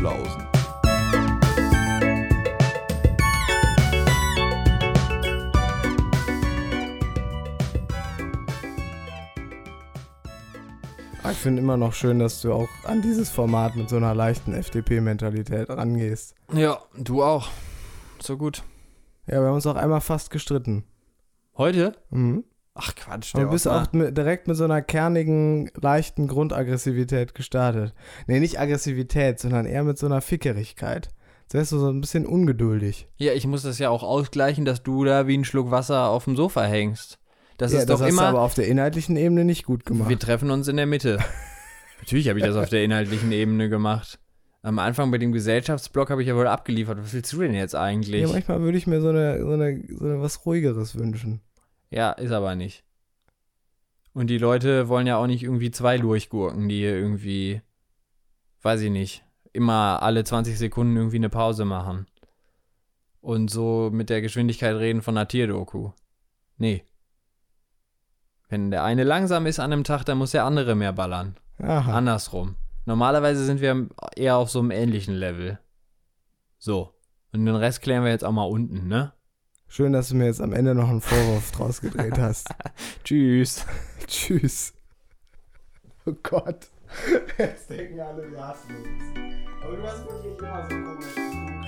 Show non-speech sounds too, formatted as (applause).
Flausen. Ich finde immer noch schön, dass du auch an dieses Format mit so einer leichten FDP-Mentalität rangehst. Ja, du auch. So gut. Ja, wir haben uns auch einmal fast gestritten. Heute? Mhm. Ach Quatsch, du bist auch mit, direkt mit so einer kernigen, leichten Grundaggressivität gestartet. Nee, nicht Aggressivität, sondern eher mit so einer Fickerigkeit. Du so ein bisschen ungeduldig. Ja, ich muss das ja auch ausgleichen, dass du da wie ein Schluck Wasser auf dem Sofa hängst. Das ja, ist das doch hast du immer. aber auf der inhaltlichen Ebene nicht gut gemacht. Wir treffen uns in der Mitte. (laughs) Natürlich habe ich das auf der inhaltlichen Ebene gemacht. Am Anfang bei dem Gesellschaftsblock habe ich ja wohl abgeliefert. Was willst du denn jetzt eigentlich? ja, manchmal würde ich mir so eine, so eine, so eine was ruhigeres wünschen. Ja, ist aber nicht. Und die Leute wollen ja auch nicht irgendwie zwei Lurchgurken, die hier irgendwie, weiß ich nicht, immer alle 20 Sekunden irgendwie eine Pause machen. Und so mit der Geschwindigkeit reden von einer Tierdoku. Nee. Wenn der eine langsam ist an einem Tag, dann muss der andere mehr ballern. Aha. Andersrum. Normalerweise sind wir eher auf so einem ähnlichen Level. So. Und den Rest klären wir jetzt auch mal unten, ne? Schön, dass du mir jetzt am Ende noch einen Vorwurf draus gedreht hast. (laughs) Tschüss. (laughs) Tschüss. Oh Gott. (laughs) Jetzt denken alle, wir hassen uns. Aber du hast wirklich immer so komisch.